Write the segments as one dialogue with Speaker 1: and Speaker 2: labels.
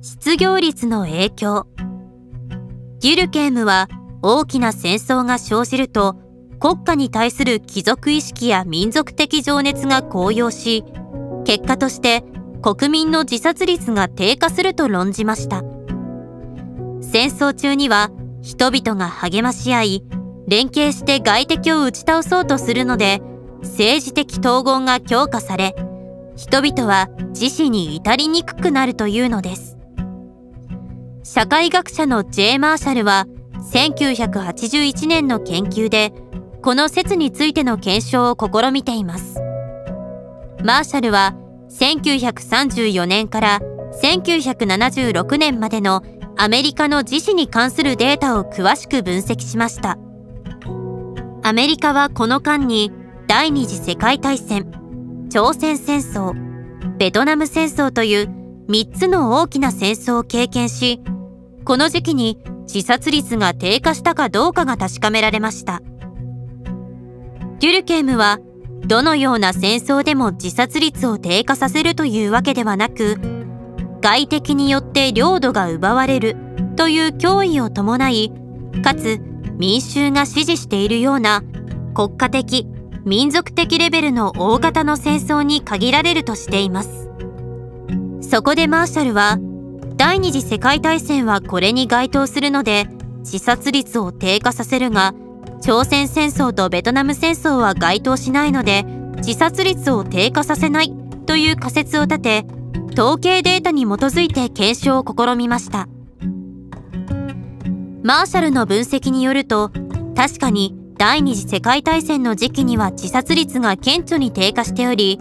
Speaker 1: 失業率の影響。デュルケームは大きな戦争が生じると国家に対する貴族意識や民族的情熱が高揚し結果として国民の自殺率が低下すると論じました。戦争中には人々が励まし合い連携して外敵を打ち倒そうとするので政治的統合が強化され人々は自死に至りにくくなるというのです。社会学者の J. マーシャルは1981年の研究でこの説についての検証を試みていますマーシャルは1934年から1976年までのアメリカの自死に関するデータを詳しく分析しましたアメリカはこの間に第二次世界大戦朝鮮戦争ベトナム戦争という3つの大きな戦争を経験しこの時期に自殺率が低下したかどうかが確かめられました。デュルケームはどのような戦争でも自殺率を低下させるというわけではなく外敵によって領土が奪われるという脅威を伴いかつ民衆が支持しているような国家的民族的レベルの大型の戦争に限られるとしています。そこでマーシャルは第二次世界大戦はこれに該当するので自殺率を低下させるが朝鮮戦争とベトナム戦争は該当しないので自殺率を低下させないという仮説を立て統計データに基づいて検証を試みました。マーシャルの分析によると確かに第二次世界大戦の時期には自殺率が顕著に低下しており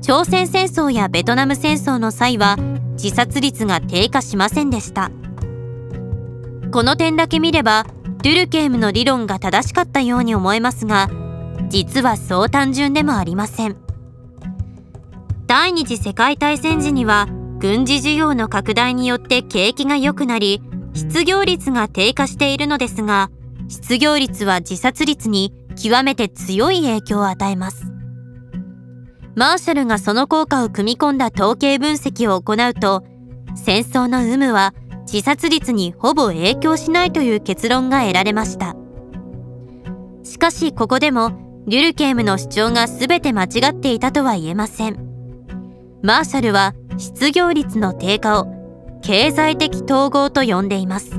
Speaker 1: 朝鮮戦争やベトナム戦争の際は自殺率が低下しませんでした。この点だけ見ればドゥルケームの理論が正しかったように思えますが実はそう単純でもありません。第二次世界大戦時には軍事需要の拡大によって景気が良くなり失業率が低下しているのですが失業率は自殺率に極めて強い影響を与えます。マーシャルがその効果を組み込んだ統計分析を行うと戦争の有無は自殺率にほぼ影響しないという結論が得られました。しかしここでもデュルケームの主張が全て間違っていたとは言えません。マーシャルは失業率の低下を経済的統合と呼んでいます。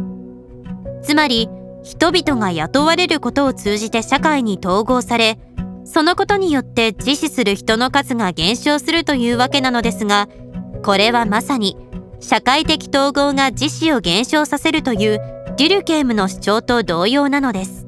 Speaker 1: つまり人々が雇われることを通じて社会に統合されそのことによって自死する人の数が減少するというわけなのですがこれはまさに社会的統合が自死を減少させるというデュルケームの主張と同様なのです。